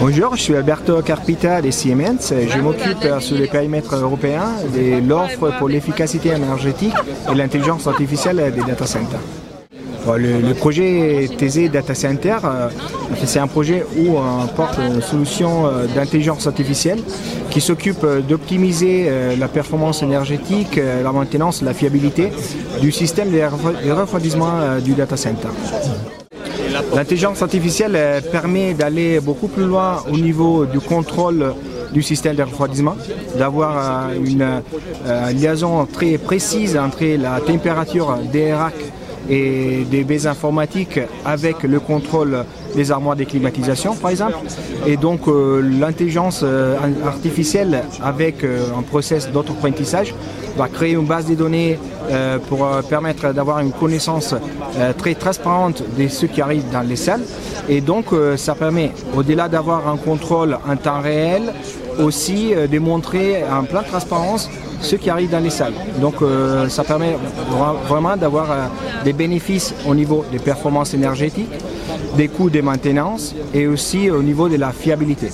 Bonjour, je suis Alberto Carpita des Siemens. Je m'occupe euh, sur les périmètres européens de l'offre pour l'efficacité énergétique et l'intelligence artificielle des data centers. Le, projet TZ Data Center, euh, c'est un projet où on porte une solution euh, d'intelligence artificielle qui s'occupe d'optimiser la performance énergétique, la maintenance, la fiabilité du système de refroidissement du data center. L'intelligence artificielle permet d'aller beaucoup plus loin au niveau du contrôle du système de refroidissement, d'avoir euh, une euh, liaison très précise entre la température des racks et des baies informatiques avec le contrôle des armoires de climatisation par exemple. Et donc euh, l'intelligence artificielle avec un process d'auto-apprentissage va créer une base de données pour permettre d'avoir une connaissance très transparente de ce qui arrive dans les salles. Et donc ça permet, au-delà d'avoir un contrôle en temps réel, aussi de montrer en pleine transparence ce qui arrive dans les salles. Donc ça permet vraiment d'avoir des bénéfices au niveau des performances énergétiques, des coûts de maintenance et aussi au niveau de la fiabilité.